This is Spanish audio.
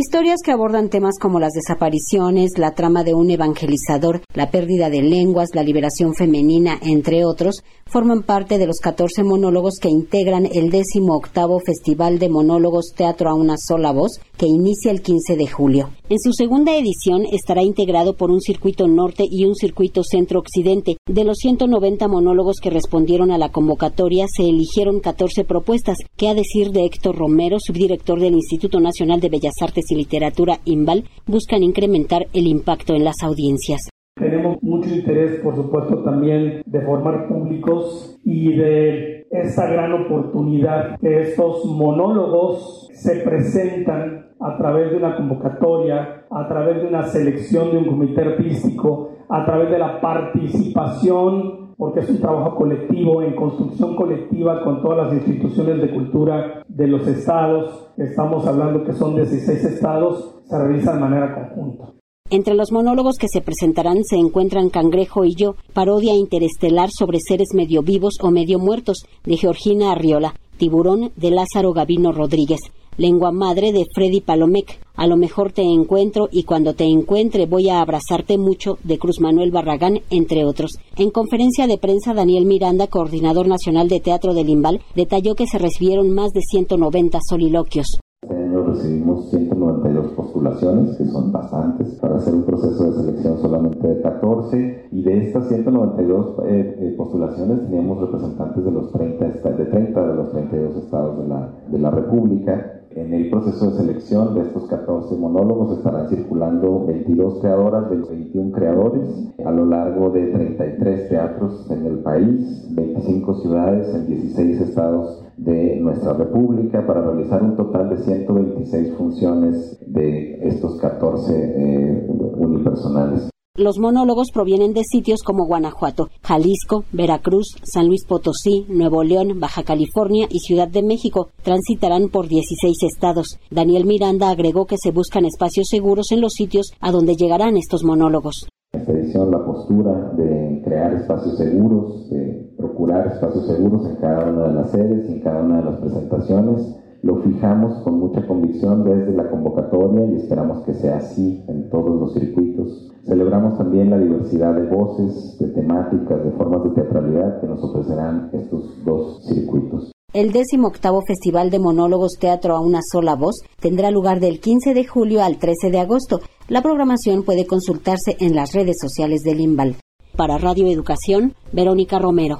Historias que abordan temas como las desapariciones, la trama de un evangelizador, la pérdida de lenguas, la liberación femenina, entre otros, forman parte de los 14 monólogos que integran el 18 Festival de Monólogos Teatro a una sola voz, que inicia el 15 de julio. En su segunda edición estará integrado por un circuito norte y un circuito centro-occidente. De los 190 monólogos que respondieron a la convocatoria, se eligieron 14 propuestas, que a decir de Héctor Romero, subdirector del Instituto Nacional de Bellas Artes, y Literatura IMBAL buscan incrementar el impacto en las audiencias. Tenemos mucho interés, por supuesto, también de formar públicos y de esa gran oportunidad que estos monólogos se presentan a través de una convocatoria, a través de una selección de un comité artístico, a través de la participación porque es un trabajo colectivo, en construcción colectiva con todas las instituciones de cultura de los estados, estamos hablando que son 16 estados, se realiza de manera conjunta. Entre los monólogos que se presentarán se encuentran Cangrejo y yo, parodia interestelar sobre seres medio vivos o medio muertos, de Georgina Arriola, Tiburón, de Lázaro Gavino Rodríguez, lengua madre de Freddy Palomec. A lo mejor te encuentro y cuando te encuentre voy a abrazarte mucho de Cruz Manuel Barragán, entre otros. En conferencia de prensa, Daniel Miranda, coordinador nacional de teatro del Imbal, detalló que se recibieron más de 190 soliloquios. Este año recibimos 192 postulaciones, que son bastantes, para hacer un proceso de selección solamente de 14. Y de estas 192 eh, eh, postulaciones teníamos representantes de los 30, de 30 de los 32 estados de la, de la República. En el proceso de selección de estos 14 monólogos estarán circulando 22 creadoras de 21 creadores a lo largo de 33 teatros en el país, 25 ciudades en 16 estados de nuestra república para realizar un total de 126 funciones de estos 14 eh, unipersonales. Los monólogos provienen de sitios como Guanajuato, Jalisco, Veracruz, San Luis Potosí, Nuevo León, Baja California y Ciudad de México. Transitarán por 16 estados. Daniel Miranda agregó que se buscan espacios seguros en los sitios a donde llegarán estos monólogos. esta edición la postura de crear espacios seguros, de procurar espacios seguros en cada una de las sedes en cada una de las presentaciones lo fijamos con mucha convicción desde la convocatoria y esperamos que sea así en todos los circuitos. Celebramos también la diversidad de voces, de temáticas, de formas de teatralidad que nos ofrecerán estos dos circuitos. El 18 Festival de Monólogos Teatro a una sola voz tendrá lugar del 15 de julio al 13 de agosto. La programación puede consultarse en las redes sociales del IMBAL. Para Radio Educación, Verónica Romero.